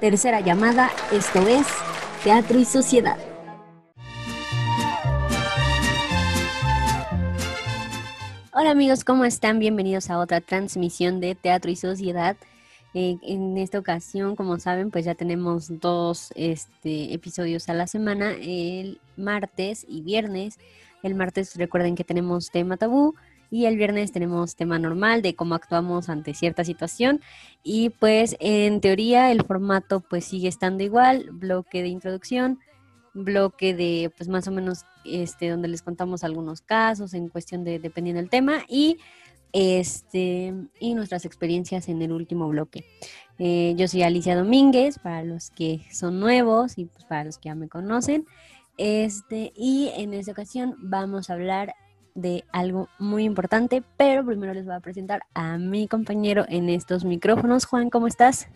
Tercera llamada, esto es Teatro y Sociedad. Hola amigos, ¿cómo están? Bienvenidos a otra transmisión de Teatro y Sociedad. Eh, en esta ocasión, como saben, pues ya tenemos dos este, episodios a la semana, el martes y viernes. El martes recuerden que tenemos tema tabú y el viernes tenemos tema normal de cómo actuamos ante cierta situación y pues en teoría el formato pues sigue estando igual, bloque de introducción, bloque de pues más o menos este donde les contamos algunos casos en cuestión de dependiendo del tema y este y nuestras experiencias en el último bloque. Eh, yo soy Alicia Domínguez para los que son nuevos y pues para los que ya me conocen. Este, y en esta ocasión vamos a hablar de algo muy importante, pero primero les voy a presentar a mi compañero en estos micrófonos. Juan, ¿cómo estás?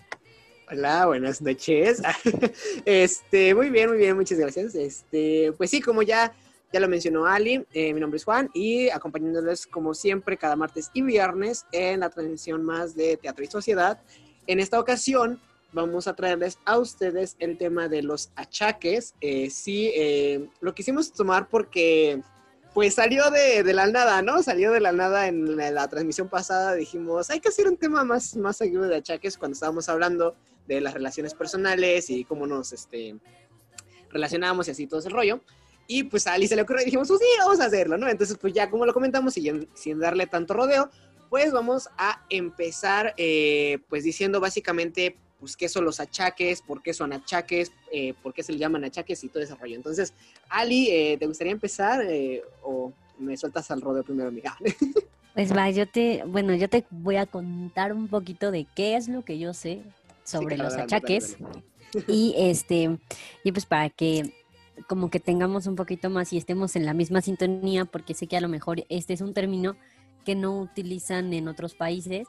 Hola, buenas noches. este, muy bien, muy bien, muchas gracias. Este, pues sí, como ya, ya lo mencionó Ali, eh, mi nombre es Juan y acompañándoles como siempre cada martes y viernes en la transmisión más de Teatro y Sociedad. En esta ocasión vamos a traerles a ustedes el tema de los achaques. Eh, sí, eh, lo quisimos tomar porque pues salió de, la nada, ¿no? Salió de la nada en la, transmisión pasada. Dijimos, hay que hacer un tema más, más seguido de achaques cuando estábamos hablando de las relaciones personales y cómo nos este, relacionamos y así todo ese rollo. Y pues a Ali se le ocurrió y dijimos, pues sí, vamos a hacerlo, ¿no? Entonces, pues ya como lo comentamos y sin darle tanto rodeo, pues vamos a empezar eh, pues diciendo básicamente pues qué son los achaques, por qué son achaques, eh, por qué se le llaman achaques y todo ese rollo. Entonces, Ali, eh, ¿te gustaría empezar eh, o me sueltas al rodeo primero, amiga? Pues va, yo te, bueno, yo te voy a contar un poquito de qué es lo que yo sé sobre los achaques. Y este, y pues para que como que tengamos un poquito más y estemos en la misma sintonía, porque sé que a lo mejor este es un término que no utilizan en otros países,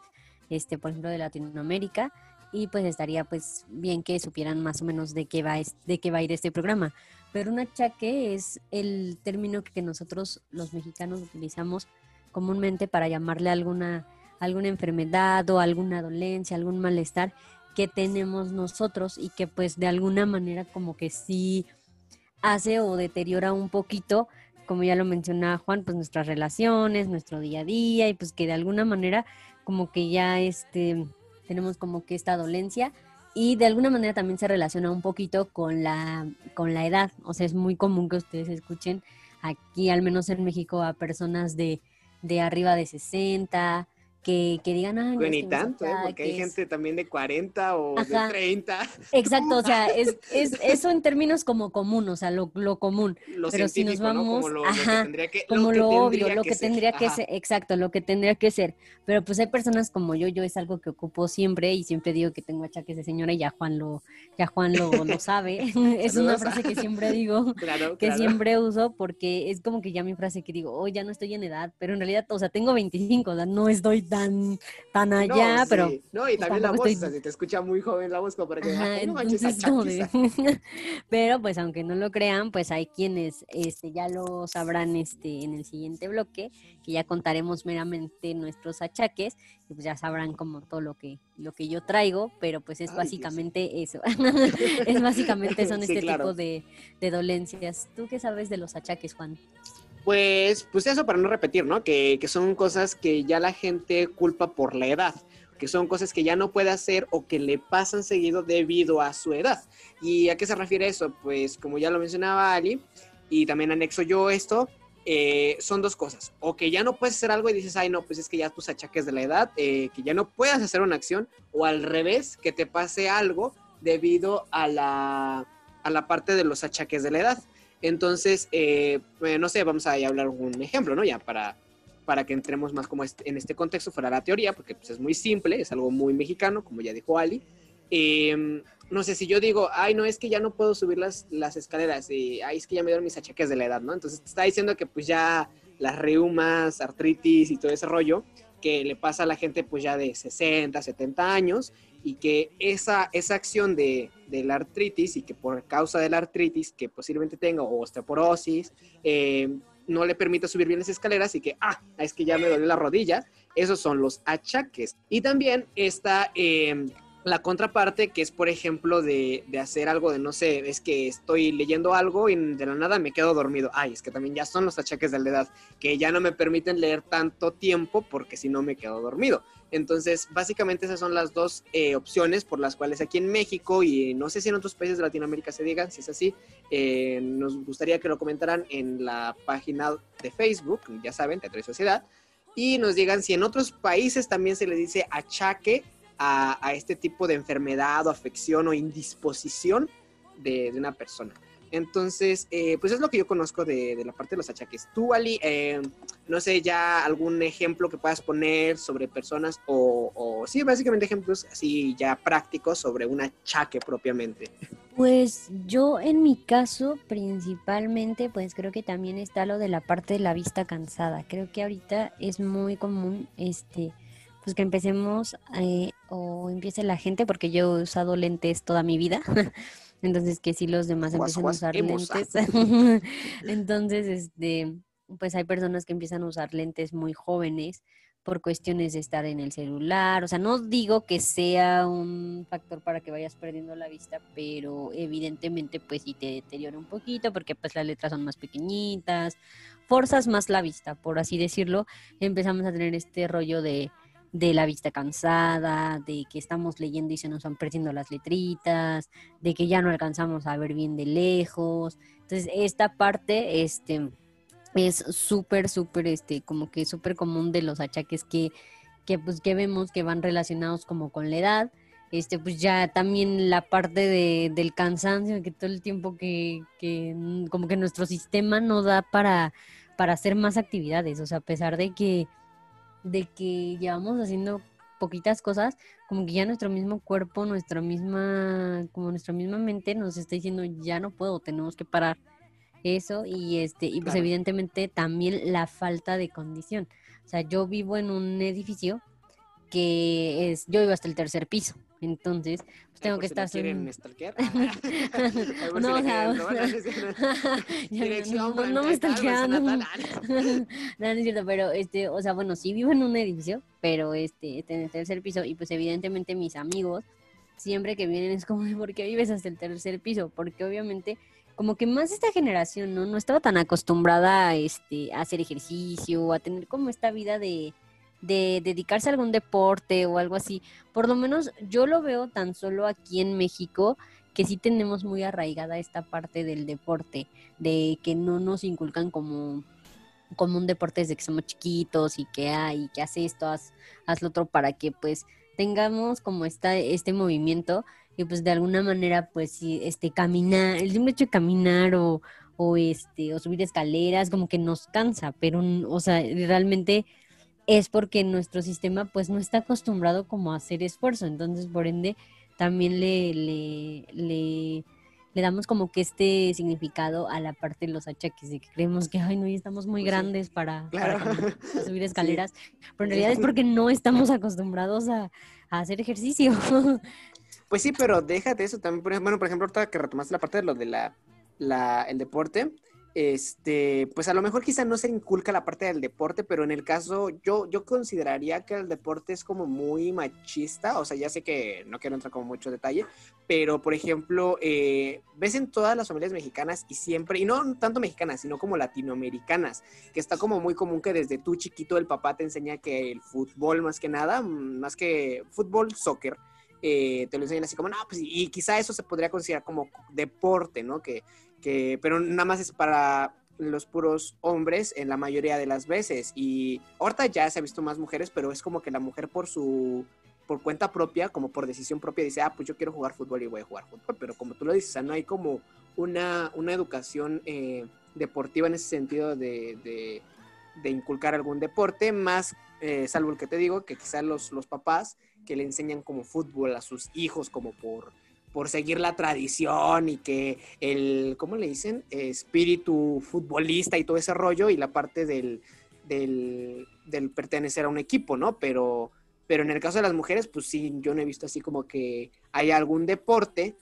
este, por ejemplo, de Latinoamérica y pues estaría pues bien que supieran más o menos de qué va, de qué va a ir este programa. Pero un achaque es el término que nosotros los mexicanos utilizamos comúnmente para llamarle alguna, alguna enfermedad o alguna dolencia, algún malestar que tenemos nosotros y que pues de alguna manera como que sí hace o deteriora un poquito, como ya lo mencionaba Juan, pues nuestras relaciones, nuestro día a día y pues que de alguna manera como que ya este tenemos como que esta dolencia y de alguna manera también se relaciona un poquito con la, con la edad. O sea, es muy común que ustedes escuchen aquí, al menos en México, a personas de, de arriba de 60, que, que digan, ah, ni tanto, ¿eh? porque hay gente también de 40 o de 30. Exacto, o sea, es, es, eso en términos como común, o sea, lo, lo común. Lo Pero si nos vamos, como lo, ajá, que como lo, obvio, lo que, tendría que ser, exacto, lo que tendría que ser. Pero pues hay personas como yo, yo es algo que ocupo siempre y siempre digo que tengo achaques de señora y ya Juan lo, ya Juan lo, lo sabe. es una frase que siempre digo, que siempre uso porque es como que ya mi frase que digo, hoy ya no estoy en edad, pero en realidad, o sea, tengo 25, o sea, no estoy tan, tan allá, pero... No, y también la voz, o sea, se te escucha muy joven la voz como para que... Ajá, no pero pues aunque no lo crean, pues hay quienes este, ya lo sabrán este, en el siguiente bloque, que ya contaremos meramente nuestros achaques, y pues ya sabrán como todo lo que, lo que yo traigo, pero pues es básicamente eso. es básicamente son este tipo de, de dolencias. ¿Tú qué sabes de los achaques, Juan? Pues, pues eso para no repetir, ¿no? Que, que, son cosas que ya la gente culpa por la edad, que son cosas que ya no puede hacer o que le pasan seguido debido a su edad. ¿Y a qué se refiere eso? Pues como ya lo mencionaba Ali, y también anexo yo esto, eh, son dos cosas. O que ya no puedes hacer algo y dices, ay, no, pues es que ya tus achaques de la edad, eh, que ya no puedas hacer una acción, o al revés, que te pase algo debido a la, a la parte de los achaques de la edad. Entonces, eh, no sé, vamos a hablar un ejemplo, ¿no? Ya para, para que entremos más como en este contexto fuera la teoría, porque pues, es muy simple, es algo muy mexicano, como ya dijo Ali. Em, no sé, si yo digo, ay, no, es que ya no puedo subir las, las escaleras, y ay, es que ya me dieron mis achaques de la edad, ¿no? Entonces, está diciendo que pues ya las reumas, artritis y todo ese rollo, que le pasa a la gente pues ya de 60, 70 años, y que esa, esa acción de, de, la artritis y que por causa de la artritis que posiblemente tenga o osteoporosis, eh, no le permite subir bien las escaleras y que, ah, es que ya me duele la rodilla, esos son los achaques. Y también está eh, la contraparte, que es, por ejemplo, de, hacer algo de, no sé, es que estoy leyendo algo y de la nada me quedo dormido. Ay, es que también ya son los achaques de la edad, que ya no me permiten leer tanto tiempo porque si no me quedo dormido. Entonces, básicamente esas son las dos eh, opciones por las cuales aquí en México y no sé si en otros países de Latinoamérica se digan, si es así, eh, nos gustaría que lo comentaran en la página de Facebook, ya saben, Teatro y Sociedad, y nos digan si en otros países también se le dice achaque a, este tipo de enfermedad o afección o indisposición de, una persona. Entonces, eh, pues es lo que yo conozco de, la parte de los achaques. Tú, Ali, eh, no sé, ya algún ejemplo que puedas poner sobre personas o, o, sí, básicamente ejemplos así ya prácticos sobre un achaque propiamente. Pues yo en mi caso principalmente, pues creo que también está lo de la parte de la vista cansada. Creo que ahorita es muy común, este, pues que empecemos eh, o empiece la gente, porque yo he usado lentes toda mi vida, entonces que si los demás empiecen a usar lentes, entonces este, pues hay personas que empiezan a usar lentes muy jóvenes por cuestiones de estar en el celular, o sea, no digo que sea un factor para que vayas perdiendo la vista, pero evidentemente pues sí te deteriora un poquito porque pues las letras son más pequeñitas, forzas más la vista, por así decirlo, empezamos a tener este rollo de de la vista cansada, de que estamos leyendo y se nos van perdiendo las letritas, de que ya no alcanzamos a ver bien de lejos. Entonces, esta parte este, es súper, súper, este, como que súper común de los achaques que, que, pues, que vemos que van relacionados como con la edad. Este, pues ya también la parte de, del cansancio, que todo el tiempo que, que como que nuestro sistema no da para, para hacer más actividades. O sea, a pesar de que de que llevamos haciendo poquitas cosas, como que ya nuestro mismo cuerpo, nuestra misma, como nuestra misma mente nos está diciendo ya no puedo, tenemos que parar eso y este y pues evidentemente también la falta de condición. O sea, yo vivo en un edificio que es yo vivo hasta el tercer piso. Entonces, pues tengo que estar no no, o sea, no, me stalkeando. no, no es cierto, pero este, o sea, bueno, sí vivo en un edificio, pero este, en el tercer piso y pues evidentemente mis amigos siempre que vienen es como, ¿por qué vives hasta el tercer piso? Porque obviamente como que más esta generación no no estaba tan acostumbrada a este a hacer ejercicio, a tener como esta vida de de dedicarse a algún deporte o algo así. Por lo menos yo lo veo tan solo aquí en México que sí tenemos muy arraigada esta parte del deporte, de que no nos inculcan como, como un deporte desde que somos chiquitos y que hay, que hace esto, haz, haz, lo otro para que pues tengamos como esta, este movimiento y pues de alguna manera pues este caminar, el simple hecho de caminar o, o este o subir escaleras como que nos cansa, pero o sea, realmente es porque nuestro sistema pues no está acostumbrado como a hacer esfuerzo, entonces por ende también le, le, le, damos como que este significado a la parte de los achaques, de que creemos que, ay, no, ya estamos muy pues grandes para, subir escaleras, pero en realidad es porque no estamos acostumbrados a, hacer ejercicio. Pues sí, pero déjate eso también, bueno, por ejemplo, ahorita que retomaste la parte de lo de la, la el deporte, este, pues a lo mejor quizá no se inculca la parte del deporte, pero en el caso, yo, yo consideraría que el deporte es como muy machista, o sea, ya sé que no quiero entrar como mucho detalle, pero por ejemplo, eh, ves en todas las familias mexicanas y siempre, y no tanto mexicanas, sino como latinoamericanas, que está como muy común que desde tu chiquito el papá te enseña que el fútbol más que nada, más que fútbol, soccer, eh, te lo enseñan así como, no, pues y quizá eso se podría considerar como deporte, ¿no? Que, que, pero nada más es para los puros hombres en la mayoría de las veces. Y ahorita ya se ha visto más mujeres, pero es como que la mujer por su por cuenta propia, como por decisión propia, dice, ah, pues yo quiero jugar fútbol y voy a jugar fútbol. Pero como tú lo dices, no hay como una, una educación eh, deportiva en ese sentido de, de, inculcar algún deporte, más, eh, salvo el que te digo, que quizás los, los papás que le enseñan como fútbol a sus hijos, como por por seguir la tradición y que el, ¿cómo le dicen? Espíritu futbolista y todo ese rollo y la parte del, del, pertenecer a un equipo, ¿no? Pero, pero en el caso de las mujeres, pues sí, yo no he visto así como que hay algún deporte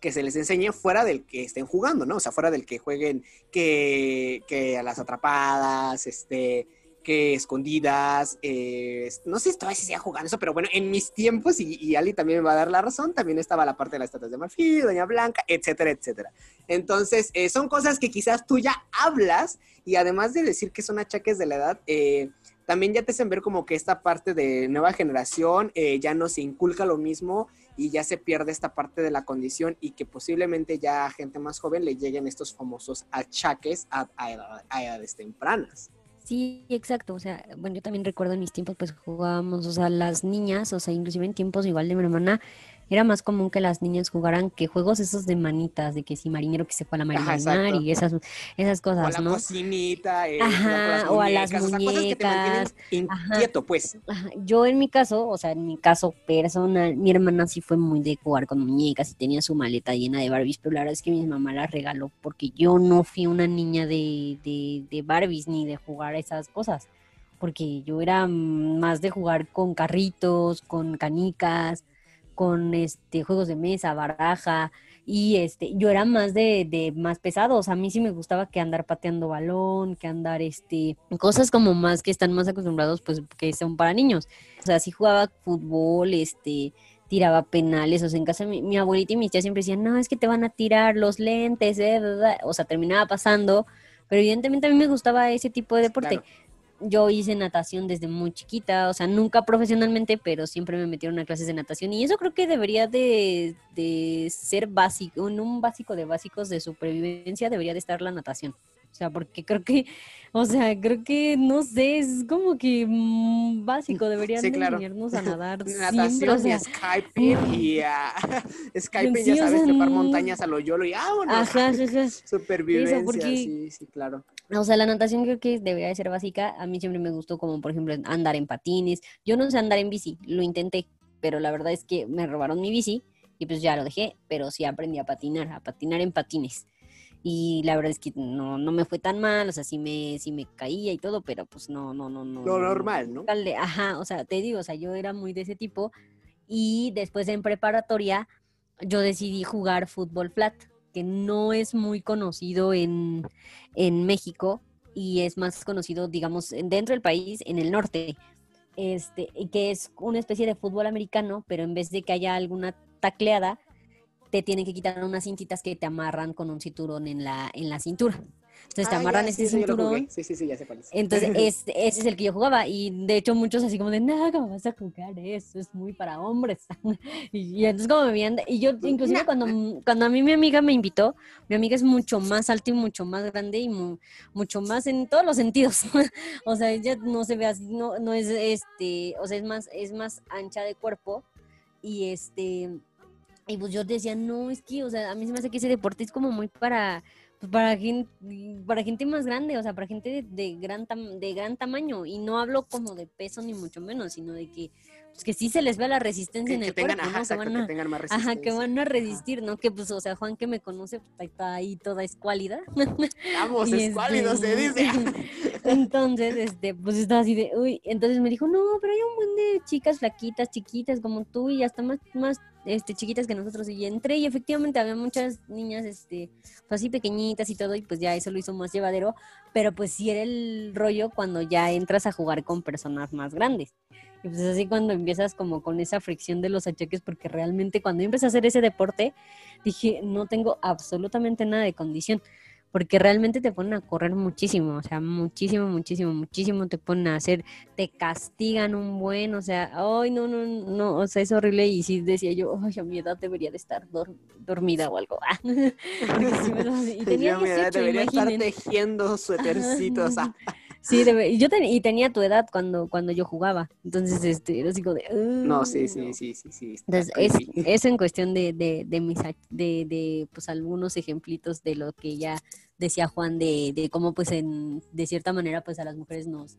que se les enseñe fuera del que estén jugando, ¿no? O sea, fuera del que jueguen que, que a las atrapadas, este, que escondidas, eh, no sé si se jugando eso, pero bueno, en mis tiempos, y, Ali también me va a dar la razón, también estaba la parte de las estatuas de marfil, Doña Blanca, etcétera, etcétera. Entonces, eh, son cosas que quizás tú ya hablas, y además de decir que son achaques de la edad, eh, también ya te hacen ver como que esta parte de nueva generación ya no se inculca lo mismo y ya se pierde esta parte de la condición y que posiblemente ya a gente más joven le lleguen estos famosos achaques a edades tempranas. Sí, exacto. O sea, bueno, yo también recuerdo en mis tiempos, pues jugábamos, o sea, las niñas, o sea, inclusive en tiempos igual de mi hermana, era más común que las niñas jugaran que juegos esos de manitas, de que si marinero que se fue a la marina y esas, esas cosas, o a la ¿no? cocinita, eh, Ajá, o a las muñecas. inquieto, pues. Yo en mi caso, o sea, en mi caso personal, mi hermana sí fue muy de jugar con muñecas y tenía su maleta llena de Barbies, pero la verdad es que mi mamá las regaló porque yo no fui una niña de, de, de Barbies ni de jugar esas cosas porque yo era más de jugar con carritos, con canicas, con este juegos de mesa, baraja, y este, yo era más de, de más pesados. A mí sí me gustaba que andar pateando balón, que andar este, cosas como más que están más acostumbrados, pues que son para niños. O sea, sí jugaba fútbol, este, tiraba penales, o sea, en casa mi, abuelita y mi tía siempre decían, no, es que te van a tirar los lentes, eh, o sea, terminaba pasando, pero evidentemente a mí me gustaba ese tipo de deporte yo hice natación desde muy chiquita, o sea, nunca profesionalmente, pero siempre me metieron a clases de natación y eso creo que debería de, de ser básico, en un básico de básicos de supervivencia debería de estar la natación. O sea, porque creo que, o sea, creo que, no sé, es como que mm, básico, deberían enseñarnos a nadar Natación siempre, y Skype y a Skype, ya sabes, trepar montañas a lo yolo y ah, bueno, ajá, ajá. supervivencia, sí, sí, claro. O sea, la natación creo que debería de ser básica. A mí siempre me gustó como, por ejemplo, andar en patines. Yo no sé andar en bici, lo intenté, pero la verdad es que me robaron mi bici y pues ya lo dejé, pero sí aprendí a patinar, a patinar en patines y la verdad es que no, no me fue tan mal, o sea, sí me, sí me caía y todo, pero pues no, no, no, no. Lo normal, ¿no? Ajá, o sea, te digo, o sea, yo era muy de ese tipo y después en preparatoria yo decidí jugar fútbol flat, que no es muy conocido en, en México y es más conocido, digamos, dentro del país, en el norte, este, que es una especie de fútbol americano, pero en vez de que haya alguna tacleada, te tienen que quitar unas cintitas que te amarran con un cinturón en la, en la cintura. Entonces te ah, amarran ese cinturón. Sí, sí, sí, ya sé cuál es. Entonces ese es el que yo jugaba. Y de hecho muchos así como de, nada, ¿cómo vas a jugar eso? Es muy para hombres. y, entonces como me veían, y yo inclusive cuando, cuando a mí mi amiga me invitó, mi amiga es mucho más alta y mucho más grande y mucho más en todos los sentidos. o sea, ella no se ve así, no, no es este, o sea, es más, es más ancha de cuerpo y este y pues yo decía, no, es que, o sea, a mí se me hace que ese deporte es como muy para, pues, para, gente, para gente más grande, o sea, para gente de, gran, de gran tamaño. Y no hablo como de peso ni mucho menos, sino de que, pues, que sí se les vea la resistencia en el cuerpo, ¿no? que, van a, tengan más resistencia. Ajá, que van a resistir, ¿no? Que pues, o sea, Juan que me conoce, pues, está ahí toda escuálida. Vamos, escuálido se dice. entonces, este, pues estaba así de, uy, entonces me dijo, no, pero hay un buen de chicas flaquitas, chiquitas como tú y hasta más, más este, chiquitas que nosotros y entré y efectivamente había muchas niñas este, pues así pequeñitas y todo y pues ya eso lo hizo más llevadero, pero pues sí era el rollo cuando ya entras a jugar con personas más grandes. Y pues es así cuando empiezas como con esa fricción de los achaques porque realmente cuando yo empecé a hacer ese deporte dije no tengo absolutamente nada de condición porque realmente te ponen a correr muchísimo, o sea, muchísimo, muchísimo, muchísimo te ponen a hacer, te castigan un buen, o sea, ay, no, no, no, o sea, es horrible y sí decía yo, ay, a mi edad debería de estar dormida o algo. y tenía 18, debería estar tejiendo suétercitos. Sí, yo y tenía tu edad cuando, cuando yo jugaba. Entonces, este, era así como de. no, sí, sí, sí, sí, sí. Entonces, es, es, en cuestión de, de, de mis de, de pues algunos ejemplitos de lo que ya decía Juan de, de cómo pues en, de cierta manera pues a las mujeres nos,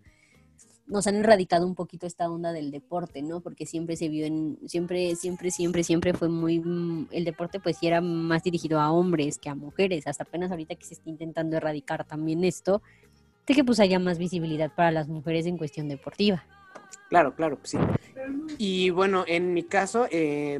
nos han erradicado un poquito esta onda del deporte, ¿no? Porque siempre se vio en, siempre, siempre, siempre, siempre fue muy, el deporte pues sí era más dirigido a hombres que a mujeres, hasta apenas ahorita que se está intentando erradicar también esto, de que pues haya más visibilidad para las mujeres en cuestión deportiva. Claro, claro, sí. Y bueno, en mi caso, eh,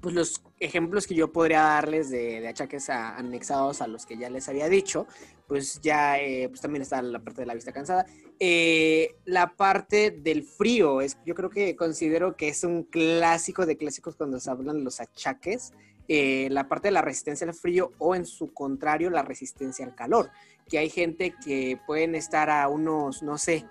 pues los ejemplos que yo podría darles de, achaques anexados a los que ya les había dicho, pues ya eh, pues también está la parte de la vista cansada. Eh, la parte del frío, es, yo creo que considero que es un clásico de clásicos cuando se hablan los achaques. Eh, la parte de la resistencia al frío o en su contrario la resistencia al calor, que hay gente que pueden estar a unos, no sé,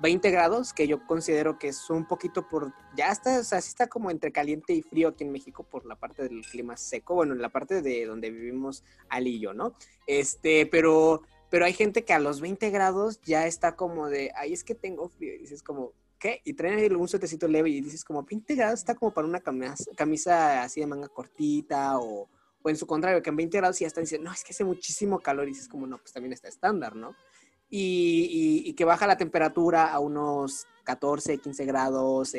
20 grados, que yo considero que es un poquito por, ya está, o sea, sí está como entre caliente y frío aquí en México por la parte del clima seco, bueno, en la parte de donde vivimos Ali y yo, ¿no? Este, pero, pero hay gente que a los 20 grados ya está como de, ay, es que tengo frío, y dices como, ¿qué? Y traen un suetecito leve y dices como, 20 grados está como para una camisa, camisa así de manga cortita o, en su contrario, que en 20 grados ya están diciendo, no, es que hace muchísimo calor y dices como, no, pues también está estándar, ¿no? y, que baja la temperatura a unos 14, 15 grados,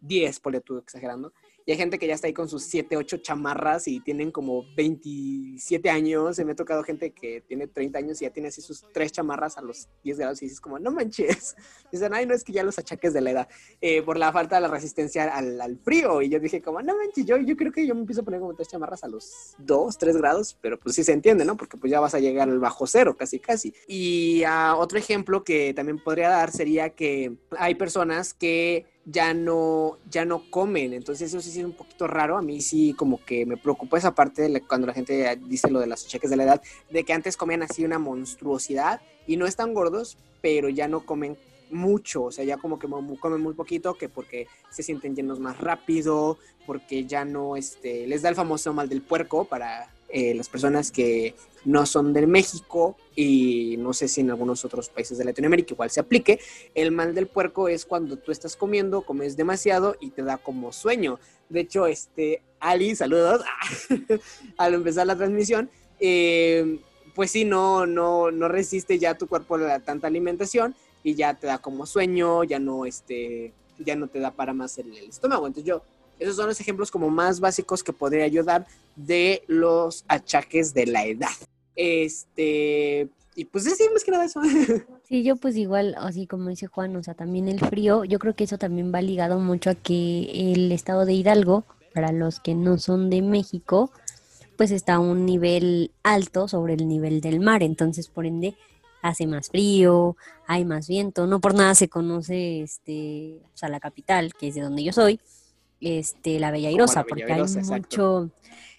10, por tú exagerando. Y hay gente que ya está ahí con sus 7, 8 chamarras y tienen como 27 años. Se me ha tocado gente que tiene 30 años y ya tiene así sus 3 chamarras a los 10 grados y dices como, no manches. Dicen, ay, no es que ya los achaques de la edad eh, por la falta de la resistencia al, frío. Y yo dije como, no manches, yo, yo creo que yo me empiezo a poner como 3 chamarras a los 2, 3 grados, pero pues sí se entiende, ¿no? Porque pues ya vas a llegar al bajo cero casi, casi. Y uh, otro ejemplo que también podría dar sería que hay personas que ya no, ya no comen. Entonces eso sí es un poquito raro. A mí sí como que me preocupa esa parte de cuando la gente dice lo de los cheques de la edad, de que antes comían así una monstruosidad y no están gordos, pero ya no comen mucho, o sea, ya como que comen muy poquito, que porque se sienten llenos más rápido, porque ya no, este, les da el famoso mal del puerco para eh, las personas que no son de México y no sé si en algunos otros países de Latinoamérica igual se aplique. El mal del puerco es cuando tú estás comiendo, comes demasiado y te da como sueño. De hecho, este, Ali, saludos, al empezar la transmisión, eh, pues sí, no, no, no resiste ya tu cuerpo a tanta alimentación y ya te da como sueño, ya no, este, ya no te da para más el, el estómago. Entonces yo esos son los ejemplos como más básicos que podría ayudar de los achaques de la edad. Este, y pues sí, más que nada eso. Sí, yo pues igual, así como dice Juan, o sea, también el frío, yo creo que eso también va ligado mucho a que el estado de Hidalgo, para los que no son de México, pues está a un nivel alto sobre el nivel del mar, entonces por ende hace más frío, hay más viento, no por nada se conoce este, o sea, la capital, que es de donde yo soy, este, la Bella Irosa, porque hay mucho,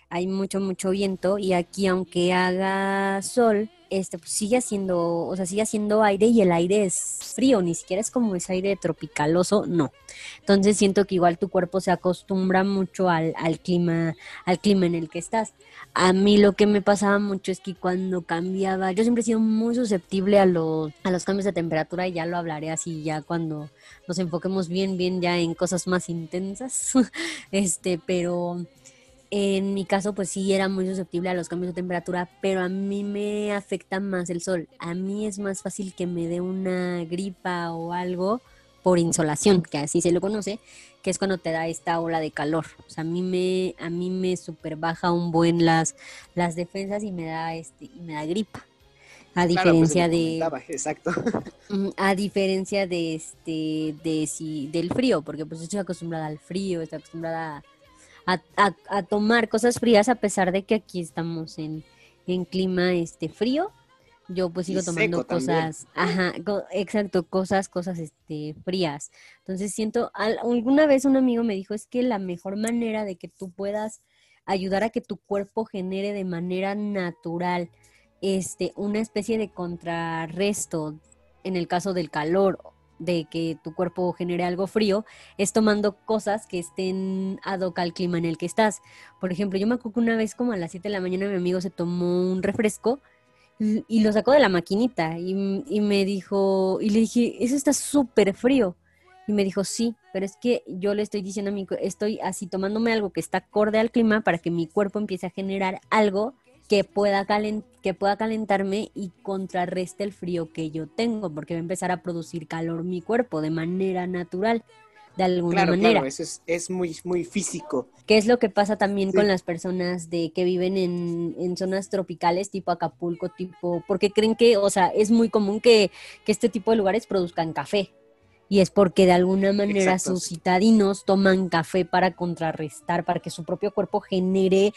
hay mucho, mucho viento y aquí aunque haga sol, este, pues sigue haciendo, o sea, sigue haciendo aire y el aire es frío, ni siquiera es como ese aire tropicaloso, no. Entonces siento que igual tu cuerpo se acostumbra mucho al, al clima, al clima en el que estás. A mí lo que me pasaba mucho es que cuando cambiaba, yo siempre he sido muy susceptible a los, a los cambios de temperatura y ya lo hablaré así ya cuando nos enfoquemos bien, bien ya en cosas más intensas. este, pero en mi caso, pues sí era muy susceptible a los cambios de temperatura, pero a mí me afecta más el sol. A mí es más fácil que me dé una gripa o algo por insolación, que así se lo conoce, que es cuando te da esta ola de calor. O sea, a mí me, a mí me super baja un buen las, las defensas y me da este, y me da gripa. A pues, diferencia de. Exacto. A diferencia de este, de si, del frío, porque pues estoy acostumbrada al frío, estoy acostumbrada a a, tomar cosas frías a pesar de que aquí estamos en, clima este frío. Yo pues sigo tomando cosas, ajá, exacto, cosas, cosas este frías. Entonces siento, alguna vez un amigo me dijo, es que la mejor manera de que tú puedas ayudar a que tu cuerpo genere de manera natural este una especie de contrarresto en el caso del calor de que tu cuerpo genere algo frío es tomando cosas que estén ad hoc al clima en el que estás. Por ejemplo, yo me acuerdo que una vez como a las 7 de la mañana mi amigo se tomó un refresco y lo sacó de la maquinita y, me dijo, y le dije, eso está súper frío. Y me dijo, sí, pero es que yo le estoy diciendo a mi, estoy así tomándome algo que está acorde al clima para que mi cuerpo empiece a generar algo que pueda, que pueda calentarme y contrarreste el frío que yo tengo, porque va a empezar a producir calor mi cuerpo de manera natural, de alguna manera. Claro, eso es, es, muy, muy físico. ¿Qué es lo que pasa también con las personas de que viven en, en, zonas tropicales, tipo Acapulco, tipo, porque creen que, o sea, es muy común que, que este tipo de lugares produzcan café. y es porque de alguna manera sus citadinos toman café para contrarrestar, para que su propio cuerpo genere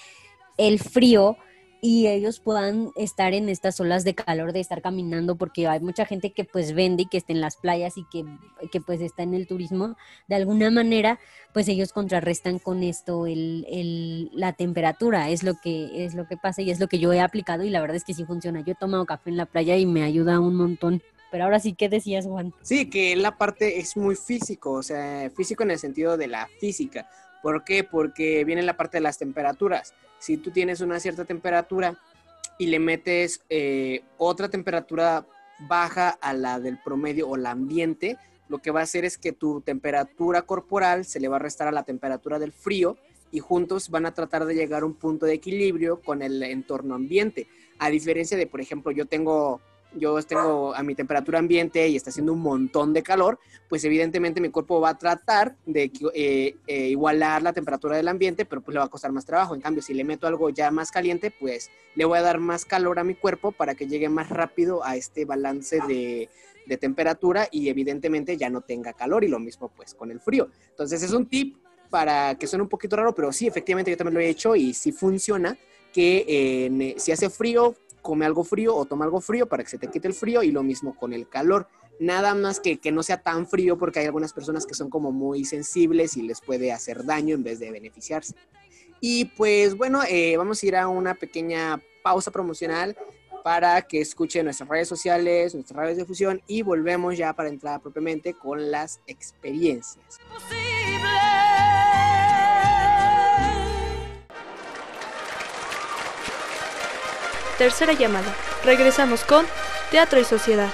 el frío y ellos puedan estar en estas olas de calor de estar caminando porque hay mucha gente que pues vende y que está en las playas y que, que pues está en el turismo de alguna manera pues ellos contrarrestan con esto el, el, la temperatura es lo que es lo que pasa y es lo que yo he aplicado y la verdad es que sí funciona yo he tomado café en la playa y me ayuda un montón pero ahora sí, ¿qué decías, Juan? Sí, que la parte es muy físico, o sea, físico en el sentido de la física. ¿Por qué? Porque viene la parte de las temperaturas. Si tú tienes una cierta temperatura y le metes eh, otra temperatura baja a la del promedio o el ambiente, lo que va a hacer es que tu temperatura corporal se le va a restar a la temperatura del frío y juntos van a tratar de llegar a un punto de equilibrio con el entorno ambiente. A diferencia de, por ejemplo, yo tengo yo tengo a mi temperatura ambiente y está haciendo un montón de calor, pues evidentemente mi cuerpo va a tratar de eh, eh, igualar la temperatura del ambiente, pero pues le va a costar más trabajo. En cambio, si le meto algo ya más caliente, pues le voy a dar más calor a mi cuerpo para que llegue más rápido a este balance de, temperatura y evidentemente ya no tenga calor y lo mismo pues con el frío. Entonces es un tip para que suene un poquito raro, pero sí, efectivamente yo también lo he hecho y sí funciona que eh, si hace frío, come algo frío o toma algo frío para que se te quite el frío y lo mismo con el calor. Nada más que, que no sea tan frío porque hay algunas personas que son como muy sensibles y les puede hacer daño en vez de beneficiarse. Y pues bueno, eh, vamos a ir a una pequeña pausa promocional para que escuchen nuestras redes sociales, nuestras redes de fusión y volvemos ya para entrar propiamente con las experiencias. Tercera llamada. Regresamos con Teatro y Sociedad.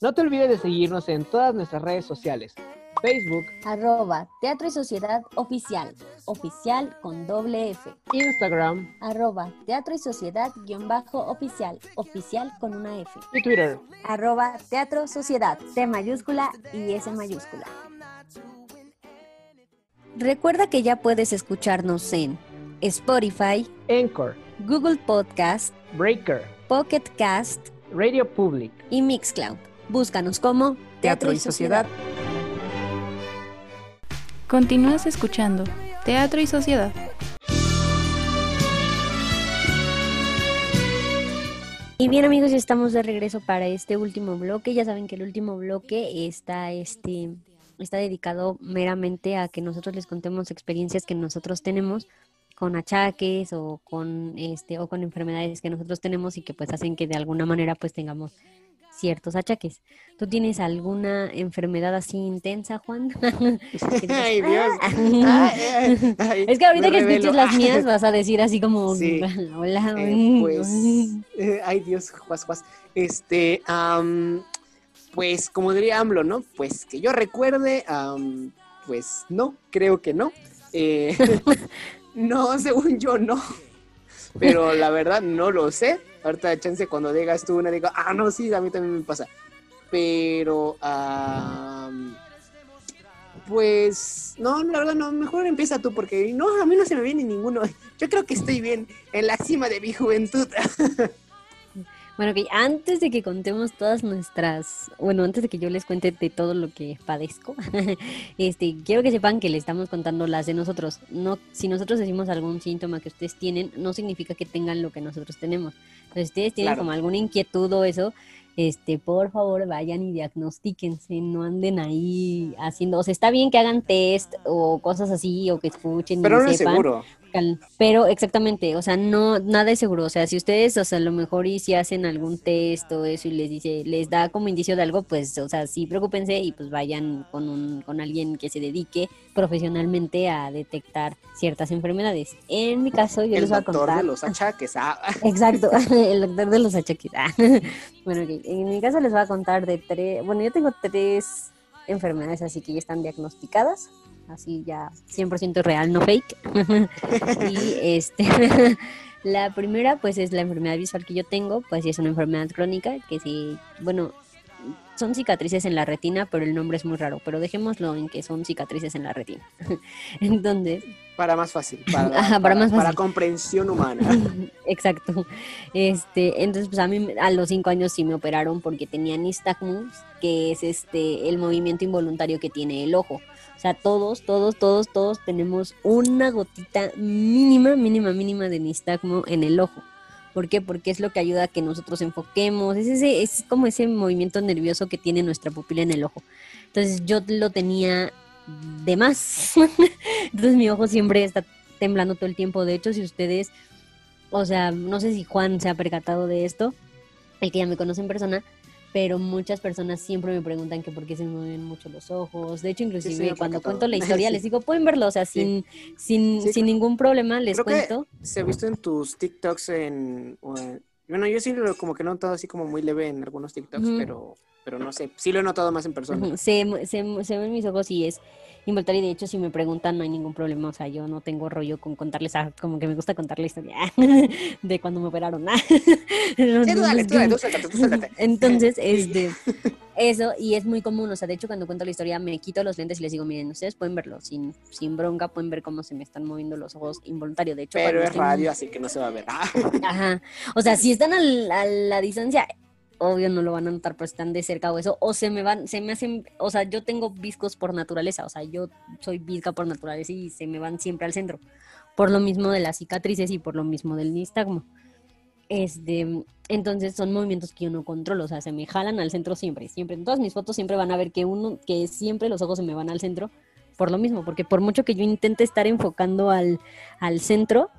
No te olvides de seguirnos en todas nuestras redes sociales. Facebook, arroba Teatro y Sociedad Oficial, oficial con doble F. Instagram, arroba Teatro y Sociedad guion bajo oficial, oficial con una F. Y Twitter, arroba Teatro Sociedad, T mayúscula y S mayúscula. Recuerda que ya puedes escucharnos en Spotify, Anchor, Google Podcast, Breaker, Pocket Cast, Radio Public y Mixcloud. Búscanos como Teatro y Sociedad. Continúas escuchando Teatro y Sociedad. Y bien amigos, ya estamos de regreso para este último bloque. Ya saben que el último bloque está este está dedicado meramente a que nosotros les contemos experiencias que nosotros tenemos con achaques o con este o con enfermedades que nosotros tenemos y que pues hacen que de alguna manera pues tengamos ciertos achaques. ¿Tú tienes alguna enfermedad así intensa, Juan? ay, Dios. es que ahorita que escuches las mías vas a decir así como, hola. Eh, pues, eh, ay, Dios, Juas, Juas. Este, pues, como diría AMLO, ¿no? Pues que yo recuerde, pues no, creo que no. Eh, no, según yo no. Pero la verdad no lo sé. Ahorita chance cuando digas tú una digo, ah, no, sí, a mí también me pasa. Pero, pues, no, la verdad no, mejor empieza tú porque no, a mí no se me viene ninguno. Yo creo que estoy bien en la cima de mi juventud. Bueno, que antes de que contemos todas nuestras, bueno, antes de que yo les cuente de todo lo que padezco, este, quiero que sepan que le estamos contando las de nosotros. No, si nosotros decimos algún síntoma que ustedes tienen, no significa que tengan lo que nosotros tenemos. Entonces, si ustedes tienen como alguna inquietud o eso, este, por favor vayan y diagnostíquense, no anden ahí haciendo, o sea, está bien que hagan test o cosas así, o que escuchen. Pero no es seguro. Pero exactamente, o sea, no, nada es seguro. O sea, si ustedes, o sea, a lo mejor y si hacen algún test o eso y les dice, les da como indicio de algo, pues, o sea, sí preocúpense y pues vayan con un, con alguien que se dedique profesionalmente a detectar ciertas enfermedades. En mi caso, yo les voy a contar. El doctor de los achaques, ah. Exacto, el doctor de los achaques. Ah. Bueno, en mi caso les voy a contar de tres, bueno, yo tengo tres enfermedades así que ya están diagnosticadas así ya 100% real, no fake. y este, la primera pues es la enfermedad visual que yo tengo, pues es una enfermedad crónica que sí, bueno, son cicatrices en la retina, pero el nombre es muy raro, pero dejémoslo en que son cicatrices en la retina. Entonces, Para más fácil, para, para, más para comprensión humana. Exacto. Este, entonces, pues a mí a los cinco años sí me operaron porque tenía nistagmus, que es este el movimiento involuntario que tiene el ojo. Todos, todos, todos, todos tenemos una gotita mínima, mínima, mínima de nistagmo en el ojo. ¿Por qué? Porque es lo que ayuda a que nosotros enfoquemos. Es, ese, es como ese movimiento nervioso que tiene nuestra pupila en el ojo. Entonces yo lo tenía de más. Entonces mi ojo siempre está temblando todo el tiempo. De hecho, si ustedes, o sea, no sé si Juan se ha percatado de esto, el que ya me conoce en persona, pero muchas personas siempre me preguntan que por qué se me mueven mucho los ojos. De hecho, inclusive cuando cuento la historia les digo, pueden verlo, o sea, sin, sin, sin ningún problema les cuento. se ha visto en tus TikToks en... Bueno, yo sí lo, como que he notado así como muy leve en algunos TikToks, pero pero no sé, sí lo he notado más en persona. Se, se, se ven mis ojos y es involuntario y de hecho si me preguntan no hay ningún problema, o sea, yo no tengo rollo con contarles, ah, como que me gusta contar la historia de cuando me operaron. Entonces, este, eso, y es muy común, o sea, de hecho cuando cuento la historia me quito los lentes y les digo, miren, ustedes pueden verlo sin, sin bronca, pueden ver cómo se me están moviendo los ojos involuntario, de hecho. Pero es radio, así que no se va a ver. Ajá, o sea, si están a la distancia, obvio no lo van a notar, pero están de cerca o eso, o se me van, se me hacen, o sea, yo tengo viscos por naturaleza, o sea, yo soy visca por naturaleza y se me van siempre al centro, por lo mismo de las cicatrices y por lo mismo del nistagmo. Este, entonces son movimientos que yo no controlo, o sea, se me jalan al centro siempre, siempre. En todas mis fotos siempre van a ver que uno, que siempre los ojos se me van al centro, por lo mismo, porque por mucho que yo intente estar enfocando al, al centro,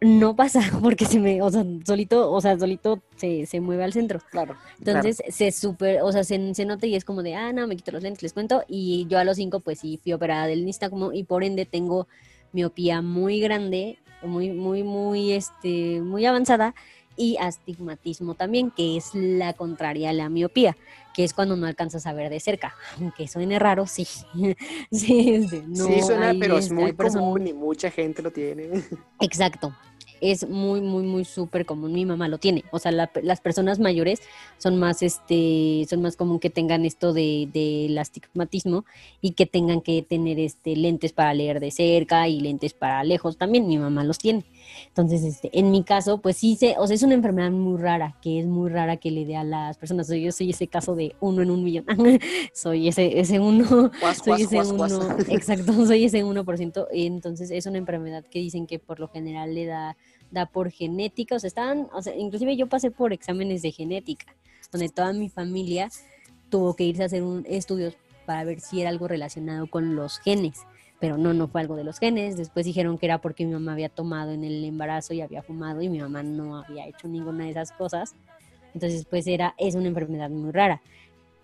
no pasa porque se me, o sea, solito, o sea, solito se, se mueve al centro. Claro. Entonces se super, o sea, se, se, nota y es como de, ah, no, me quito los lentes, les cuento. Y yo a los cinco, pues sí, fui operada del nistagmo y por ende tengo miopía muy grande, muy, muy, muy, este, muy avanzada y astigmatismo también, que es la contraria a la miopía, que es cuando no alcanzas a ver de cerca. Aunque suene raro, sí. sí, sí suena, pero es muy común y mucha gente lo tiene. Exacto es muy, muy, muy súper común. Mi mamá lo tiene. O sea, las personas mayores son más, este, son más común que tengan esto de, del astigmatismo y que tengan que tener este, lentes para leer de cerca y lentes para lejos también. Mi mamá los tiene. Entonces, este, en mi caso, pues sí, se, o sea, es una enfermedad muy rara, que es muy rara que le dé a las personas. Yo soy ese caso de uno en un millón. soy ese, ese uno. soy ese uno. Exacto, soy ese uno por ciento. Entonces, es una enfermedad que dicen que por lo general le da da por genética, o sea, estaban, o sea, inclusive yo pasé por exámenes de genética, donde toda mi familia tuvo que irse a hacer un estudios para ver si era algo relacionado con los genes, pero no, no fue algo de los genes, después dijeron que era porque mi mamá había tomado en el embarazo y había fumado y mi mamá no había hecho ninguna de esas cosas, entonces pues era, es una enfermedad muy rara.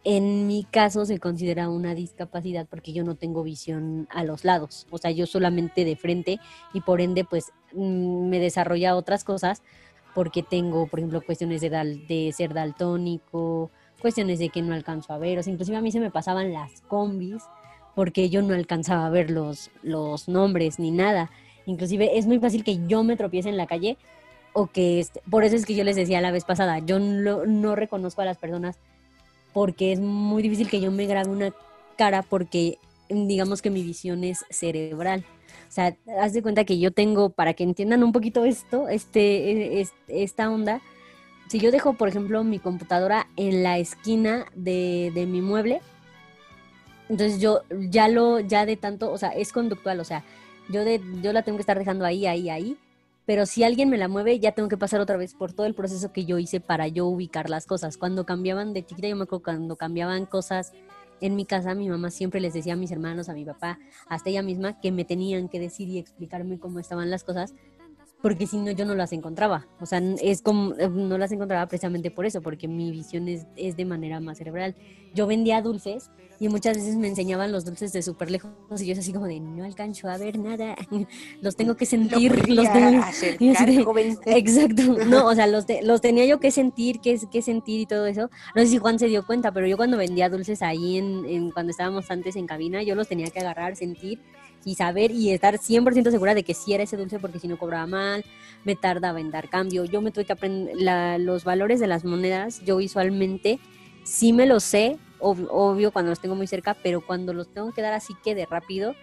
En mi caso se considera una discapacidad porque yo no tengo visión a los lados, o sea, yo solamente de frente y por ende pues mm, me desarrolla otras cosas porque tengo, por ejemplo, cuestiones de, de ser daltónico, cuestiones de que no alcanzo a ver, o inclusive a mí se me pasaban las combis porque yo no alcanzaba a ver los, los nombres ni nada. Inclusive es muy fácil que yo me tropiece en la calle o que, este, por eso es que yo les decía la vez pasada, yo no, no reconozco a las personas porque es muy difícil que yo me grabe una cara porque digamos que mi visión es cerebral. O sea, haz de cuenta que yo tengo, para que entiendan un poquito esto, este, e, esta onda, si yo dejo, por ejemplo, mi computadora en la esquina de, de mi mueble, entonces yo ya lo, ya de tanto, o sea, es conductual, o sea, yo, de, yo la tengo que estar dejando ahí, ahí, ahí, pero si alguien me la mueve, ya tengo que pasar otra vez por todo el proceso que yo hice para yo ubicar las cosas. Cuando cambiaban de chiquita, yo me acuerdo cuando cambiaban cosas en mi casa, mi mamá siempre les decía a mis hermanos, a mi papá, hasta ella misma, que me tenían que decir y explicarme cómo estaban las cosas, porque si no yo no las encontraba. O sea, es como, eh, no las encontraba precisamente por eso, porque mi visión es, es de manera más cerebral. Yo vendía dulces y muchas veces me enseñaban los dulces de súper lejos y yo es así como de no alcanzo a ver nada, los tengo que sentir, los tengo exacto, no, o sea, los, los tenía yo que sentir, que, que sentir y todo eso, no sé si Juan se dio cuenta, pero yo cuando vendía dulces ahí en, en cuando estábamos antes en cabina, yo los tenía que agarrar, sentir y saber y estar 100% segura de que sí era ese dulce porque si no cobraba mal, me tardaba en dar cambio, yo me tuve que aprender los valores de las monedas, yo visualmente sí me lo sé, obvio, cuando los tengo muy cerca, pero cuando los tengo que dar así que de rápido,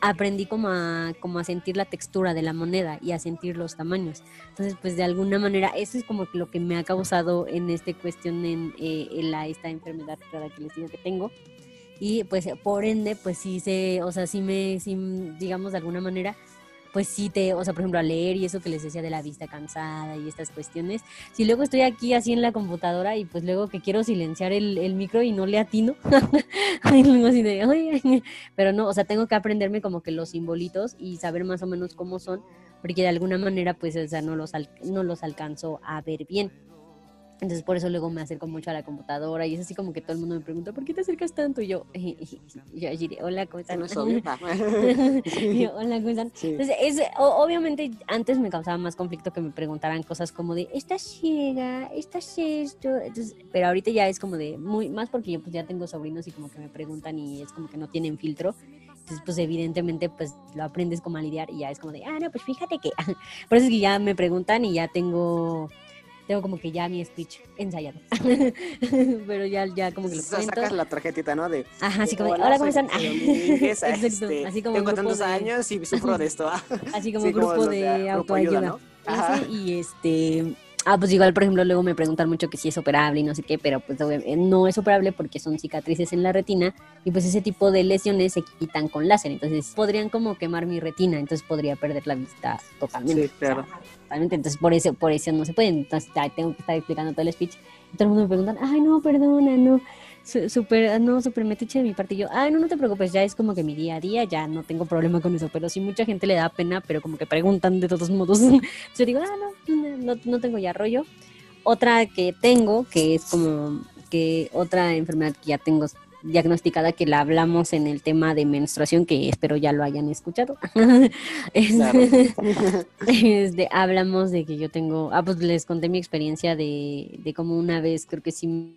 aprendí como a, como a sentir la textura de la moneda y a sentir los tamaños. Entonces, pues de alguna manera, eso es como lo que me ha causado en esta cuestión, en, eh, la, esta enfermedad que les digo que tengo. Y pues por ende, pues sí se, o sea, sí me, sí, digamos de alguna manera, pues sí te, o sea, por ejemplo, a leer y eso que les decía de la vista cansada y estas cuestiones. Si luego estoy aquí así en la computadora y pues luego que quiero silenciar el, micro y no le atino, pero no, o sea, tengo que aprenderme como que los simbolitos y saber más o menos cómo son, porque de alguna manera pues, o sea, no los, no los alcanzo a ver bien. Entonces por eso luego me acerco mucho a la computadora y es así como que todo el mundo me pregunta, ¿por qué te acercas tanto? Y yo, yo diré, hola, ¿cómo están? hola, ¿cómo están? Entonces, es, obviamente antes me causaba más conflicto que me preguntaran cosas como de, ¿estás ciega? ¿Estás esto? Entonces, pero ahorita ya es como de, muy más porque yo pues ya tengo sobrinos y como que me preguntan y es como que no tienen filtro. Entonces, pues evidentemente, pues lo aprendes como a lidiar y ya es como de, ah, no, pues fíjate que... Por eso es que ya me preguntan y ya tengo tengo como que ya mi speech ensayado. Pero ya, ya como que lo cuento. Sacas la tarjetita, ¿no? De, Ajá, así como, hola, ¿cómo están? Exacto, este, así como tengo tantos años y sufro de esto. así como un grupo de autoayuda. ¿no? Y este Ah, pues igual, por ejemplo, luego me preguntan mucho que si es operable y no sé qué, pero pues eh, no es operable porque son cicatrices en la retina y pues ese tipo de lesiones se quitan con láser, entonces podrían como quemar mi retina, entonces podría perder la vista totalmente. Sí, claro. totalmente, entonces por eso, por eso no se puede, entonces tengo que estar explicando todo el speech. Y todo el mundo me pregunta, ay no, perdona, no, súper, no, súper metiche de mi parte. Y yo, ay, no, no te preocupes, ya es como que mi día a día, ya no tengo problema con eso. Pero sí, mucha gente le da pena, pero como que preguntan de todos modos. yo digo, ah, no, no, no tengo ya rollo. Otra que tengo, que es como que otra enfermedad que ya tengo diagnosticada que la hablamos en el tema de menstruación, que espero ya lo hayan escuchado. es, de, hablamos de que yo tengo, ah, pues les conté mi experiencia de, de cómo una vez, creo que sí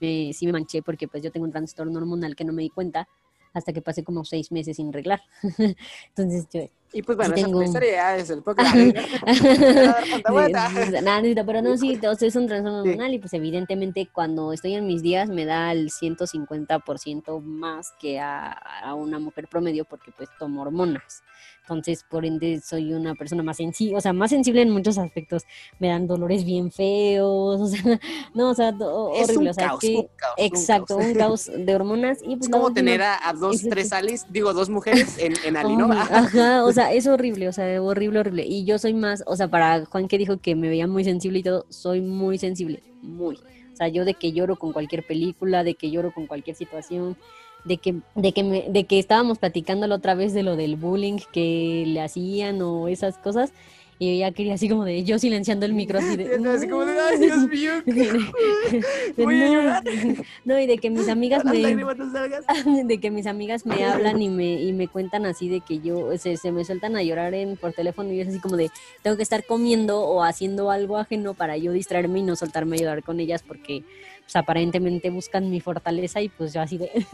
me, sí me manché porque pues yo tengo un trastorno hormonal que no me di cuenta hasta que pasé como seis meses sin arreglar. Entonces yo... Y pues bueno, tengo... esa historia es el poco... Nada, pero no, sí, es un trastorno hormonal y pues evidentemente cuando estoy en mis días me da el 150% más que a, a una mujer promedio porque pues tomo hormonas. Entonces, por ende, soy una persona más sensible, o sea, más sensible en muchos aspectos. Me dan dolores bien feos, o sea, no, o sea, horrible. o sea, que, exacto, un caos. de hormonas. Y pues, es como tener a, dos, tres Alis, digo, dos mujeres en, en Ali, ¿no? Ajá, o sea, es horrible, o sea, horrible, horrible. Y yo soy más, o sea, para Juan que dijo que me veía muy sensible y todo, soy muy sensible, muy. O sea, yo de que lloro con cualquier película, de que lloro con cualquier situación, de que, de que, me, de que estábamos platicando la otra vez de lo del bullying que le hacían o esas cosas. Y yo ya quería así como de yo silenciando el micro así de. así como de, ay, Dios mío. no, y de que mis amigas me. de que mis amigas me hablan y me, y me cuentan así de que yo se, se me sueltan a llorar en, por teléfono y es así como de tengo que estar comiendo o haciendo algo ajeno para yo distraerme y no soltarme a llorar con ellas porque pues aparentemente buscan mi fortaleza y pues yo así de...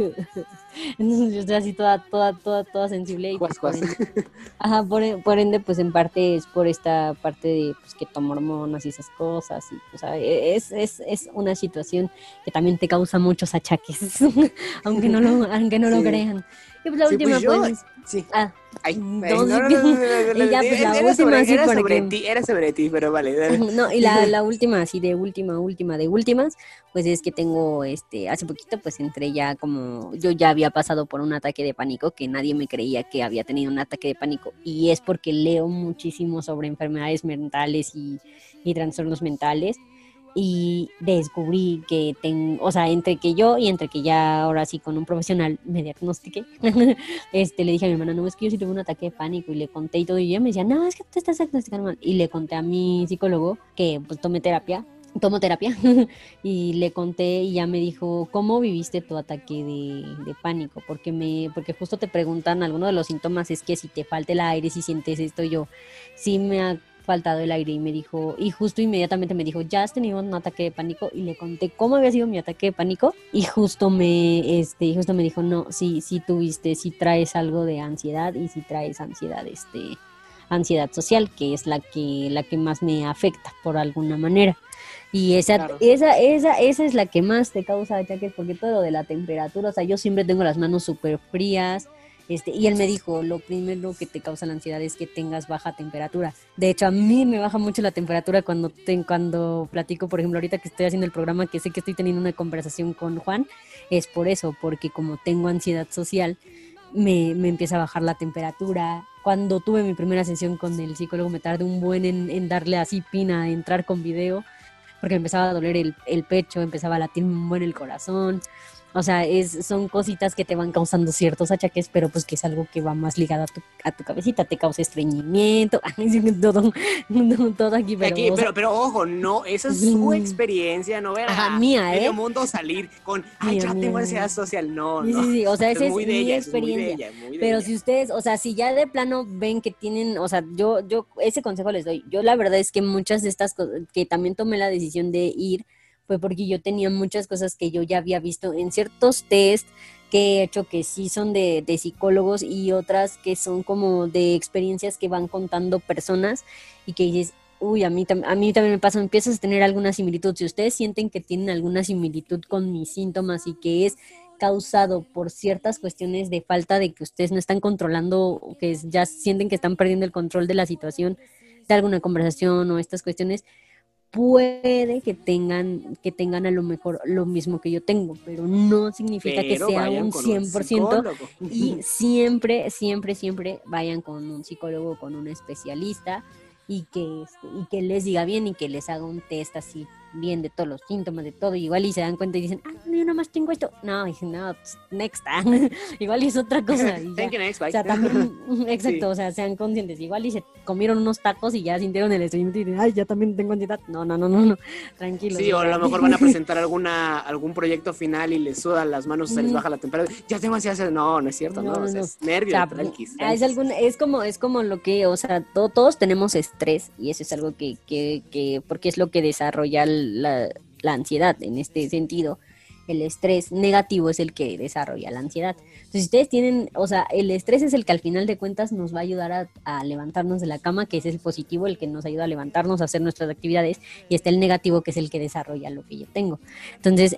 Entonces yo estoy así toda, toda, toda, toda sensible y pues, por, ende, ajá, por, ende pues en parte es por esta parte de pues que tomo hormonas y esas cosas y pues es, es, es una situación que también te causa muchos achaques, aunque no lo, aunque no lo crean. Y pues la última pues, Sí. Ah, Ay, no, no, no, y ya, pues la era última sobre, así era sobre ti, era sobre ti, pero vale. Dale. No, y la, la última, así de última, última, de últimas, pues es que tengo, este, hace poquito, pues entré ya como, yo ya había pasado por un ataque de pánico, que nadie me creía que había tenido un ataque de pánico, y es porque leo muchísimo sobre enfermedades mentales y, y trastornos mentales y descubrí que tengo, o sea, entre que yo y entre que ya ahora sí con un profesional me diagnostiqué, este, le dije a mi hermana, no, es que yo sí tuve un ataque de pánico y le conté y todo, y ella me decía, no, es que te estás diagnosticando mal. Y le conté a mi psicólogo que pues tomé terapia, tomo terapia, y le conté y ya me dijo, ¿cómo viviste tu ataque de, pánico? Porque, me, porque justo te preguntan, alguno de los síntomas es que si te falta el aire, si sientes esto, yo sí me faltado el aire y me dijo, y justo inmediatamente me dijo, ya has tenido un ataque de pánico y le conté cómo había sido mi ataque de pánico y justo me, este, justo me dijo, no, sí, sí tuviste, sí traes algo de ansiedad y sí traes ansiedad, este, ansiedad social, que es la que, la que más me afecta por alguna manera. Y esa, esa, esa, esa es la que más te causa ataques, porque todo lo de la temperatura, o sea, yo siempre tengo las manos súper frías, Este, y él me dijo, lo primero que te causa la ansiedad es que tengas baja temperatura. De hecho, a mí me baja mucho la temperatura cuando, cuando platico, por ejemplo, ahorita que estoy haciendo el programa, que sé que estoy teniendo una conversación con Juan, es por eso, porque como tengo ansiedad social, me, me empieza a bajar la temperatura. Cuando tuve mi primera sesión con el psicólogo me tardé un buen en, en darle así pina, entrar con video, porque empezaba a doler el, el pecho, empezaba a latir un buen el corazón. O sea, es, son cositas que te van causando ciertos achaques, pero pues que es algo que va más ligado a tu, a tu cabecita, te causa estreñimiento, todo, todo aquí. Pero, pero, ojo, no, esa es su experiencia, no ver a mía, medio ¿eh? mundo salir con, ay, ya tengo ansiedad social, no, no. Sí, sí, o sea, esa es, mi experiencia. pero si ustedes, o sea, si ya de plano ven que tienen, o sea, yo, yo, ese consejo les doy. Yo la verdad es que muchas de estas cosas, que también tomé la decisión de ir, fue porque yo tenía muchas cosas que yo ya había visto en ciertos test que he hecho que sí son de, psicólogos y otras que son como de experiencias que van contando personas y que dices, uy, a mí, a mí también me pasa, empiezas a tener alguna similitud. Si ustedes sienten que tienen alguna similitud con mis síntomas y que es causado por ciertas cuestiones de falta de que ustedes no están controlando, que ya sienten que están perdiendo el control de la situación, de alguna conversación o estas cuestiones, puede que tengan, que tengan a lo mejor lo mismo que yo tengo, pero no significa que sea un 100% y siempre, siempre, siempre vayan con un psicólogo, con un especialista y que, y que les diga bien y que les haga un test así bien de todos los síntomas, de todo, igual y se dan cuenta y dicen, ah, no, yo nada más tengo esto. No, dicen, no, pues, next, time. igual y es otra cosa. Y o sea, también, exacto, o sea, sean conscientes, igual y se comieron unos tacos y ya sintieron el estreñimiento y dicen, ay, ya también tengo ansiedad. No, no, no, no, no, tranquilo. Sí, o a lo mejor van a presentar alguna, algún proyecto final y les sudan las manos, se les baja la temperatura, ya tengo ansiedad, no, no es cierto, no, no, es nervio, Es, algún, es, como, es como lo que, o sea, todos tenemos estrés y eso es algo que, que, que porque es lo que desarrolla el la, ansiedad en este sentido el estrés negativo es el que desarrolla la ansiedad. Entonces, si ustedes tienen, o sea, el estrés es el que al final de cuentas nos va a ayudar a, levantarnos de la cama, que es el positivo, el que nos ayuda a levantarnos, a hacer nuestras actividades, y está el negativo, que es el que desarrolla lo que yo tengo. Entonces,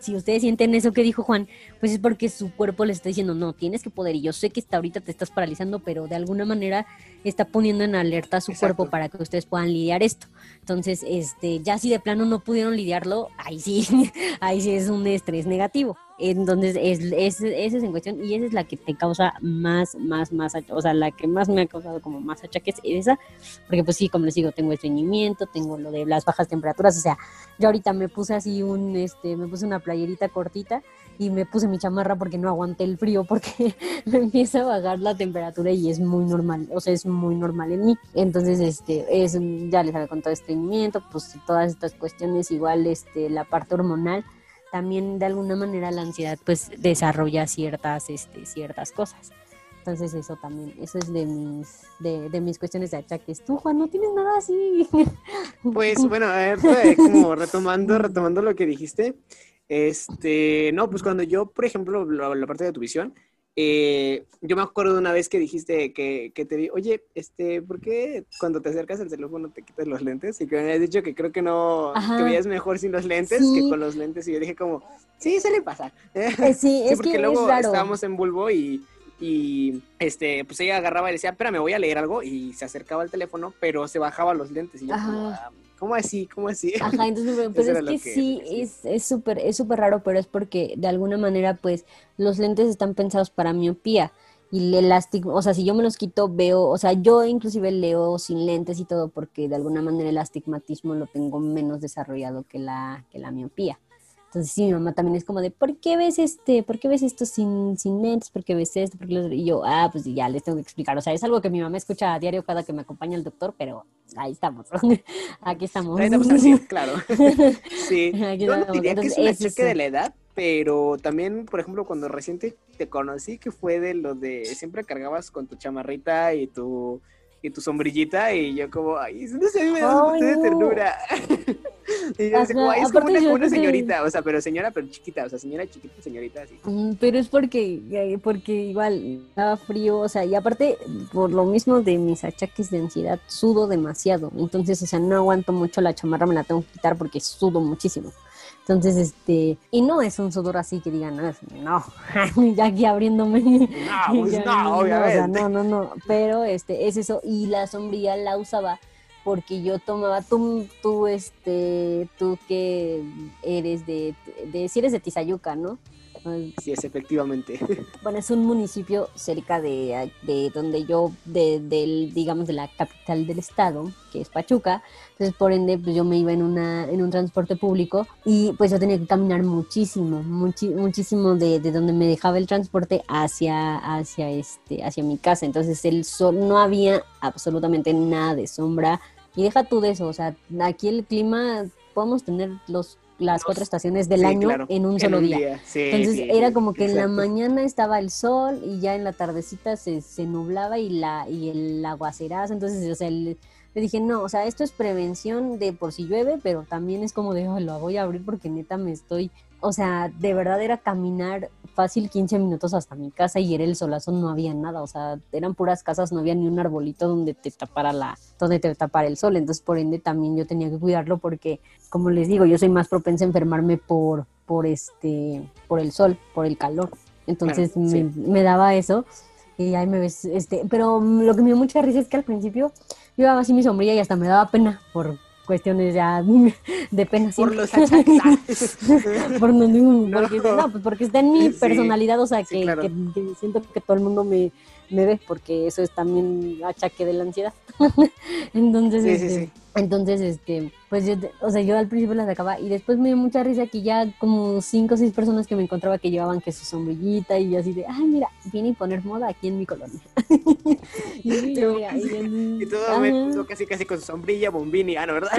si ustedes sienten eso que dijo Juan, pues es porque su cuerpo les está diciendo, no, tienes que poder, y yo sé que hasta ahorita te estás paralizando, pero de alguna manera está poniendo en alerta a su cuerpo para que ustedes puedan lidiar esto. Entonces, este, ya si de plano no pudieron lidiarlo, ahí sí, ahí sí es un estrés negativo. Entonces, es, es, esa es en cuestión y esa es la que te causa más, más, más, o sea, la que más me ha causado como más achaques es esa, porque pues sí, como les digo, tengo estreñimiento, tengo lo de las bajas temperaturas, o sea, yo ahorita me puse así un, este, me puse una playerita cortita y me puse mi chamarra porque no aguanté el frío porque me empieza a bajar la temperatura y es muy normal, o sea, es muy normal en mí. Entonces, este, es, ya les había contado estreñimiento, pues todas estas cuestiones, igual este, la parte hormonal, también de alguna manera la ansiedad pues desarrolla ciertas, este, ciertas cosas. Entonces eso también, eso es de mis, de, de, mis cuestiones de achaques. Tú, Juan, no tienes nada así. Pues bueno, a ver, pues, como retomando, retomando lo que dijiste, este, no, pues cuando yo, por ejemplo, la, parte de tu visión, eh, yo me acuerdo de una vez que dijiste que, que te di, oye, este, ¿por qué cuando te acercas al teléfono te quitas los lentes? Y que me habías dicho que creo que no, que veías mejor sin los lentes que con los lentes. Y yo dije como, sí, se le pasa. Eh, sí, es porque luego estábamos en Bulbo y, y este, pues ella agarraba y decía, espérame, voy a leer algo. Y se acercaba al teléfono, pero se bajaba los lentes. Y yo como, ah, ¿Cómo así? ¿Cómo así? Ajá, entonces, pues es que, sí, es súper es súper raro, pero es porque de alguna manera, pues, los lentes están pensados para miopía. Y el astigma, o sea, si yo me los quito, veo, o sea, yo inclusive leo sin lentes y todo, porque de alguna manera el astigmatismo lo tengo menos desarrollado que la, que la miopía. Entonces sí, mi mamá también es como de, ¿por qué ves este? ¿Por qué ves esto sin, sin lentes? ¿Por qué ves esto? ¿Por qué Y yo, ah, pues ya les tengo que explicar. O sea, es algo que mi mamá escucha a diario cada que me acompaña el doctor, pero ahí estamos. Aquí estamos. Ahí estamos así, claro. sí. Yo no diría que es un cheque de la edad, pero también, por ejemplo, cuando reciente te conocí, que fue de lo de siempre cargabas con tu chamarrita y tu y tu sombrillita y yo como, ay, no sé, me da de ternura. y yo como, ay, es como una, señorita, o sea, pero señora, pero chiquita, o sea, señora chiquita, señorita, así. Mm, pero es porque, eh, porque igual estaba frío, o sea, y aparte, por lo mismo de mis achaques de ansiedad, sudo demasiado, entonces, o sea, no aguanto mucho la chamarra, me la tengo que quitar porque sudo muchísimo. Entonces, este, y no es un sudor así que digan, no, no, ya aquí abriéndome. No, pues no, obviamente. no, no, no, pero este, es eso, y la sombrilla la usaba porque yo tomaba, tú, tú, este, tú que eres de, de, si eres de Tizayuca, ¿no? Sí, es efectivamente. Bueno, es un municipio cerca de, de donde yo, de, del, digamos, de la capital del estado, que es Pachuca. Entonces, por ende, pues yo me iba en, una, en un transporte público y pues yo tenía que caminar muchísimo, muchísimo de, de, donde me dejaba el transporte hacia, hacia, este, hacia mi casa. Entonces, el sol, no había absolutamente nada de sombra. Y deja tú de eso, o sea, aquí el clima, podemos tener los las cuatro estaciones del año en un solo día. Entonces era como que en la mañana estaba el sol y ya en la tardecita se, se nublaba y la y el aguacerazo. Entonces, o sea, le dije, no, o sea, esto es prevención de por si llueve, pero también es como de, lo voy a abrir porque neta me estoy, o sea, de verdad era caminar fácil 15 minutos hasta mi casa y era el solazo, no había nada, o sea, eran puras casas, no había ni un arbolito donde te tapara la, donde te tapara el sol, entonces por ende también yo tenía que cuidarlo porque, como les digo, yo soy más propensa a enfermarme por, por este, por el sol, por el calor, entonces me, daba eso. Y ahí me ves, este, pero lo que me dio mucha risa es que al principio yo llevaba así mi sombrilla y hasta me daba pena por cuestiones ya de pena. Por los por no, porque, no, pues porque está en mi personalidad, o sea, que, que, siento que todo el mundo me, me ve, porque eso es también achaque de la ansiedad. Entonces, este, entonces, este, pues yo, o sea, yo al principio la sacaba y después me dio mucha risa que ya como cinco o seis personas que me encontraba que llevaban que su sombrillita y yo así de, ay, mira, viene a poner moda aquí en mi colonia. y, y, todo me casi casi con su sombrilla, bombini, ah, ¿no, verdad?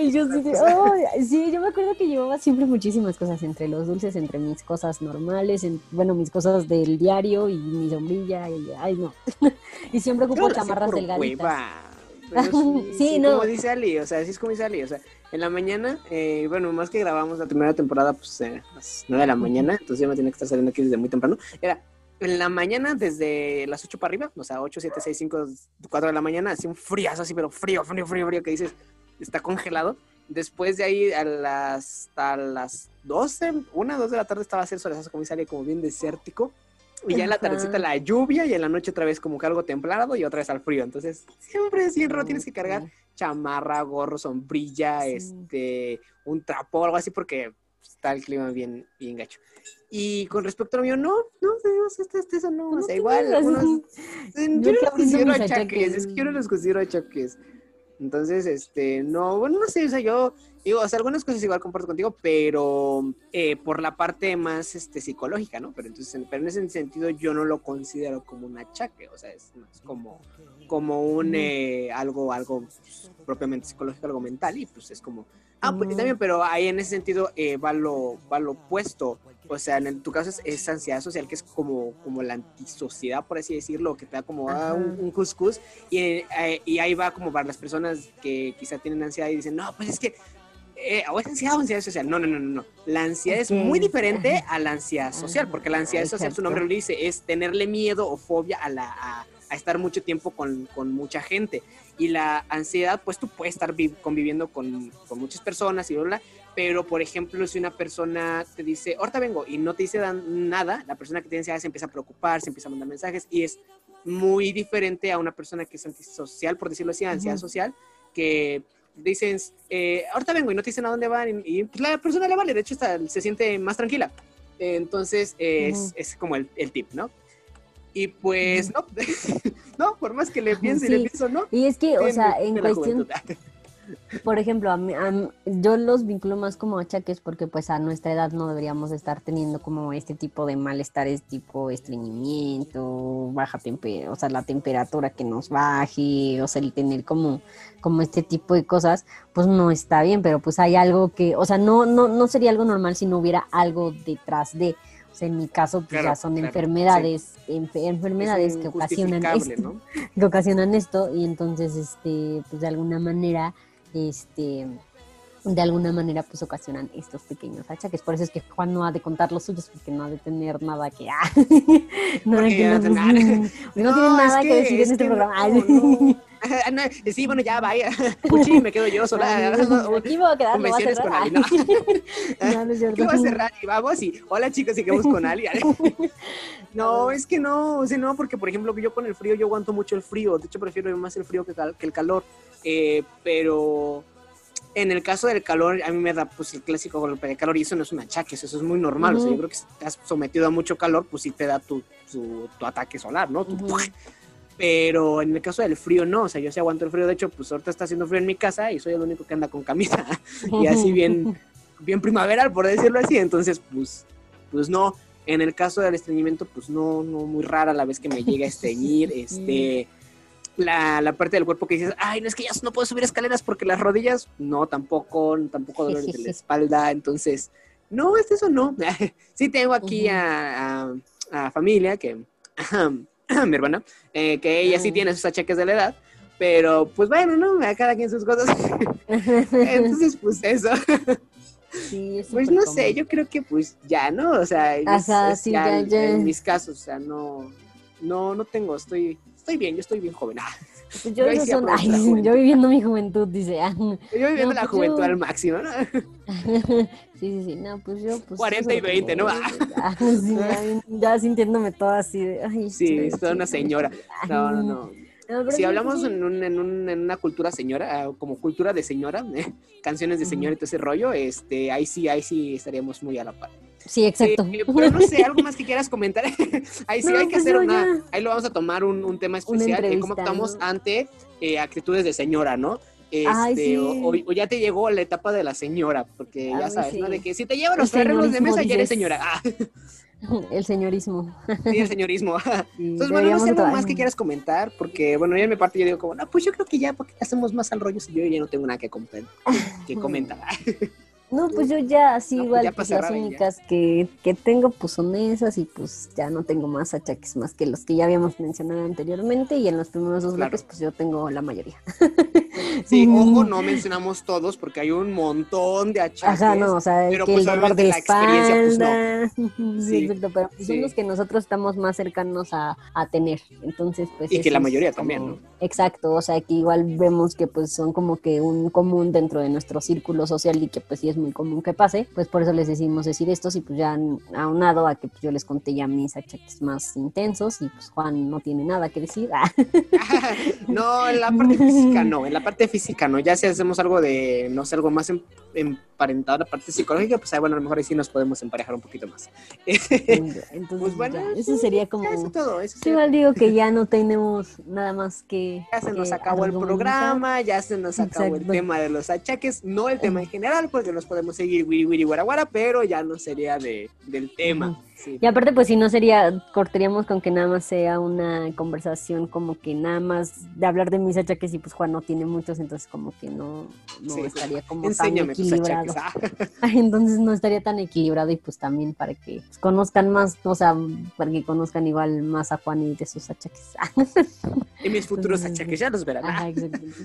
y yo sí, sí, yo me acuerdo que llevaba siempre muchísimas cosas entre los dulces, entre mis cosas normales, en, bueno, mis cosas del diario y mi sombrilla, y ay, no. y siempre ocupo chamarras delgaditas. sí, no. Como dice Ali, o sea, así es como dice Ali, o sea, en la mañana, eh, bueno, más que grabamos la primera temporada, pues eh, a las 9 de la mañana, entonces yo me tenía que estar saliendo aquí desde muy temprano. Era en la mañana, desde las 8 para arriba, o sea, 8, 7, 6, 5, 4 de la mañana, así un fríazo, así, pero frío, frío, frío, frío, que dices, está congelado. Después de ahí, a las, hasta las 12, 1, 2 de la tarde estaba a hacer solezazo, como dice Ali, como bien desértico. Y ya en la tardecita la lluvia y en la noche otra vez como que algo templado y otra vez al frío. Entonces, siempre, siempre tienes que cargar chamarra, gorro, sombrilla, este, un trapo algo así porque está el clima bien, bien gacho. Y con respecto a lo mío, no, no, este, este, eso no, o sea, igual, algunos, yo no los considero achaques, es que yo no los considero achaques. Entonces, este, no, bueno, no sé, o sea, yo digo, o sea, algunas cosas igual comparto contigo, pero eh, por la parte más este, psicológica, ¿no? Pero entonces, pero en ese sentido yo no lo considero como un achaque, o sea, es más como, como un, eh, algo, algo propiamente psicológico, algo mental, y pues es como, ah, pues también, pero ahí en ese sentido eh, va, lo, va lo opuesto, o sea, en tu caso es, ansiedad social, que es como, como la antisociedad, por así decirlo, que te da como ah, un, un, cuscús. Y, eh, y, ahí va como para las personas que quizá tienen ansiedad y dicen, no, pues es que, eh, o es ansiedad o ansiedad social. No, no, no, no. La ansiedad es muy diferente a la ansiedad social, porque la ansiedad social, su nombre lo dice, es tenerle miedo o fobia a, la, a, estar mucho tiempo con, con, mucha gente. Y la ansiedad, pues tú puedes estar conviviendo con, con muchas personas y bla, pero por ejemplo, si una persona te dice, ahorita vengo y no te dice nada, la persona que tiene ansiedad se empieza a preocupar, se empieza a mandar mensajes y es muy diferente a una persona que es antisocial, por decirlo así, ansiedad social, que dicen, eh, ahorita vengo y no te dicen a dónde van y, pues la persona le vale, de hecho está, se siente más tranquila. Entonces es, es como el, el, tip, ¿no? Y pues no, no, por más que le piense y le pienso, no. Y es que, o sea, en cuestión, por ejemplo, a yo los vinculo más como achaques porque pues a nuestra edad no deberíamos estar teniendo como este tipo de malestares tipo estreñimiento, baja temperatura, o sea, la temperatura que nos baje, o sea, el tener como, como este tipo de cosas, pues no está bien, pero pues hay algo que, o sea, no, no, no sería algo normal si no hubiera algo detrás de, o sea, en mi caso pues ya son enfermedades, enfermedades que ocasionan esto, que ocasionan esto y entonces este pues de alguna manera este, de alguna manera pues ocasionan estos pequeños achaques. Por eso es que Juan no ha de contar los suyos porque no ha de tener nada que... no, no, tiene nada que, decir en este programa. sí, bueno, ya vaya. Puchi, me quedo yo sola. Aquí voy a quedar, no voy a con Ali. No. no, no es cierto. ¿Qué voy a cerrar? Y vamos y, hola chicos, sigamos con Ali. no, es que no, o sea, no, porque por ejemplo, yo con el frío, yo aguanto mucho el frío. De hecho, prefiero más el frío que, que el calor. Eh, pero en el caso del calor, a mí me da pues el clásico golpe de calor y eso no es un achaque, eso es muy normal. O sea, yo creo que si estás sometido a mucho calor, pues sí te da tu, tu, ataque solar, ¿no? Pero en el caso del frío, no. O sea, yo sí aguanto el frío. De hecho, pues ahorita está haciendo frío en mi casa y soy el único que anda con camisa y así bien, bien primaveral, por decirlo así. Entonces, pues, pues no. En el caso del estreñimiento, pues no, no, muy rara la vez que me llega a estreñir. este la, la, parte del cuerpo que dices, ay, no es que ya no puedo subir escaleras porque las rodillas, no, tampoco, tampoco dolores de la espalda, entonces, no, es eso no. sí tengo aquí a, a, familia que, mi hermana, eh, que ella sí tiene sus achaques de la edad, pero pues bueno, ¿no? A cada quien sus cosas. entonces, pues eso. pues no sé, yo creo que pues ya, ¿no? O sea, ya, en mis casos, o sea, no, no, no tengo, estoy, estoy bien, yo estoy bien joven. Ah. Pues yo, yo viviendo mi juventud, dice. Ah. Yo viviendo la pues juventud al máximo, ¿no? Sí, sí, sí, no, pues yo... Pues, 40 y 20, ¿no? Ah, sí, ya, sintiéndome toda así de... Ay, sí, toda una señora. No, no, no si hablamos en, un, en, un, en, una cultura señora, ah, como cultura de señora, canciones de señora y todo ese rollo, este, ahí sí, ahí sí estaríamos muy a la par. Sí, exacto. Eh, pero no sé, algo más que quieras comentar. ahí sí hay que pues hacer una, ahí lo vamos a tomar un, un tema especial, de cómo actuamos ante eh, actitudes de señora, ¿no? Este, o, ya te llegó la etapa de la señora, porque ya sabes, ¿no? De que si te llevan los arreglos de mesa, ya eres señora. Ah. El señorismo. Sí, el señorismo. Entonces, bueno, no sé algo más que quieras comentar, porque, bueno, yo en mi parte yo digo como, no, pues yo creo que ya, porque hacemos más al rollo si yo ya no tengo nada que, que comentar. No, pues yo ya así pues igual, pues las únicas que, que, tengo pues son esas y pues ya no tengo más achaques más que los que ya habíamos mencionado anteriormente y en los primeros dos bloques pues yo tengo la mayoría. Sí, ojo, no mencionamos todos porque hay un montón de achaques. Ajá, no, o sea, pero que pues, el dolor de la experiencia pues no. Sí, exacto, pero pues, son los que nosotros estamos más cercanos a, a tener, entonces pues... Y que la mayoría también, ¿no? Exacto, o sea, que igual vemos que pues son como que un común dentro de nuestro círculo social y que pues sí es muy común que pase, pues por eso les decimos decir estos y pues ya han aunado a que pues, yo les conté ya mis achaques más intensos y pues Juan no tiene nada que decir. no, en la parte física no, en la parte física no, ya si hacemos algo de, no sé, algo más em, emparentado, la parte psicológica, pues bueno, a lo mejor ahí sí nos podemos emparejar un poquito más. Entonces, pues bueno, eso sería como... Eso todo, eso igual digo que ya no tenemos nada más que... Ya se nos acabó el programa, ya se nos acabó el tema de los achaques, no el tema en general, porque los podemos seguir wiri wiri guaraguara, pero ya no sería de, del tema. Y aparte, pues si no sería, cortaríamos con que nada más sea una conversación como que nada más de hablar de mis achaques y pues Juan no tiene muchos, entonces como que no, no estaría como tan equilibrado. Ah. entonces no estaría tan equilibrado y pues también para que pues, conozcan más, o sea, para que conozcan igual más a Juan y de sus achaques. y mis futuros achaques, ya los verán.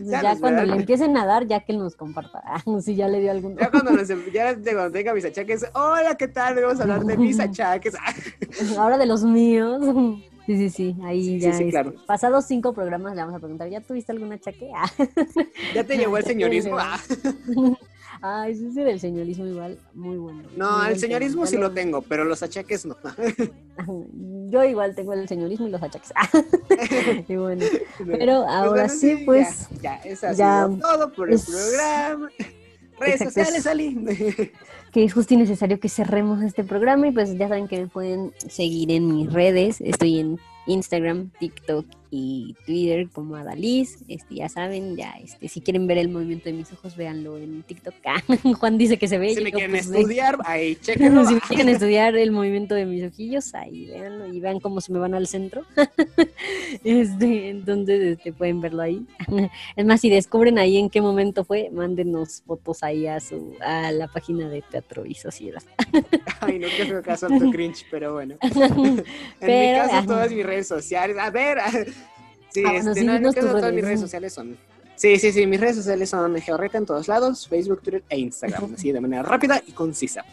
ya, cuando le empiecen a dar, ya que él nos comparta. si ya le dio algún... Ya cuando, ya cuando tenga mis achaques, hola, ¿qué tal? Vamos a hablar de mis achaques Ahora de los míos. Sí, sí, sí, ahí ya. Pasados cinco programas le vamos a preguntar, ¿ya tuviste alguna chaquea? ¿Ya te llegó el señorismo? Ay, sí, sí, del señorismo igual, muy bueno. No, el señorismo sí lo tengo, pero los achaques no. Yo igual tengo el señorismo y los achaques. y bueno, pero pues ahora sí, pues. Ya, eso ha sido todo por el programa. Redes sociales, Ali que es justo y necesario que cerremos este programa y pues ya saben que me pueden seguir en mis redes. Estoy en Instagram, TikTok y Twitter como Adaliz. Este, ya saben, ya este, si quieren ver el movimiento de mis ojos, véanlo en TikTok. Ah, Juan dice que se ve. Si me quieren pues, estudiar, ahí chequenlo. si me quieren estudiar el movimiento de mis ojillos, ahí véanlo y vean cómo se me van al centro. este, entonces este, pueden verlo ahí. es más, si descubren ahí en qué momento fue, mándenos fotos ahí a su a la página de Teatro y Sociedad. Ay, no quiero caso tu cringe, pero bueno. en mi caso, todas mis redes sociales. A ver, Sí, ah, este, no, todas mis redes sociales son. Sí, sí, sí, mis redes sociales son Georreta en todos lados, Facebook, Twitter e Instagram, así de manera rápida y concisa.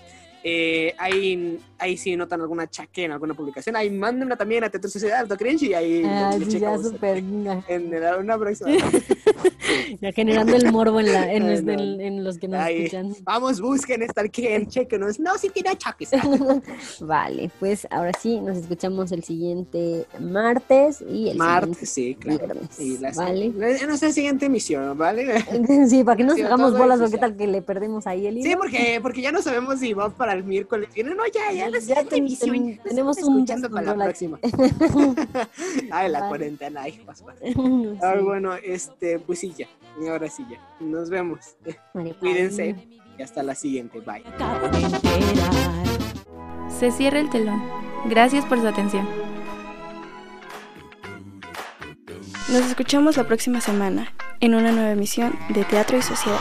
eh, ahí, ahí si notan alguna chaque en alguna publicación, ahí mándenla también a Teatro Sociedad Alto Cringe y ahí Ah, sí, ya súper. en una próxima. Ya generando el morbo en, la, en, los, no. en- en los que nos Ahí, escuchan. Vamos, busquen, stalkeen, chequenos. No, si tiene chaques. Vale, pues ahora sí, nos escuchamos el siguiente martes y el Martes, sí, claro. viernes, Y la- ¿vale? En nuestra siguiente emisión, ¿vale? Sí, para que no nos Sí, hagamos bolas, porque sí. tal que le perdemos ahí el hilo. Sí, porque, porque ya no sabemos si vamos para el miércoles. viene. No, ya, ya, la Ya emisión. tenemos un escuchando para la próxima. Ay, la Vale. cuarentena, ay. Sí. Ay, bueno, este, pues sí, ya. Y ahora sí, ya. Nos vemos. Vale, Cuídense. bye. Y hasta la siguiente. Bye. Se cierra el telón. Gracias por su atención. Nos escuchamos la próxima semana en una nueva emisión de Teatro y Sociedad.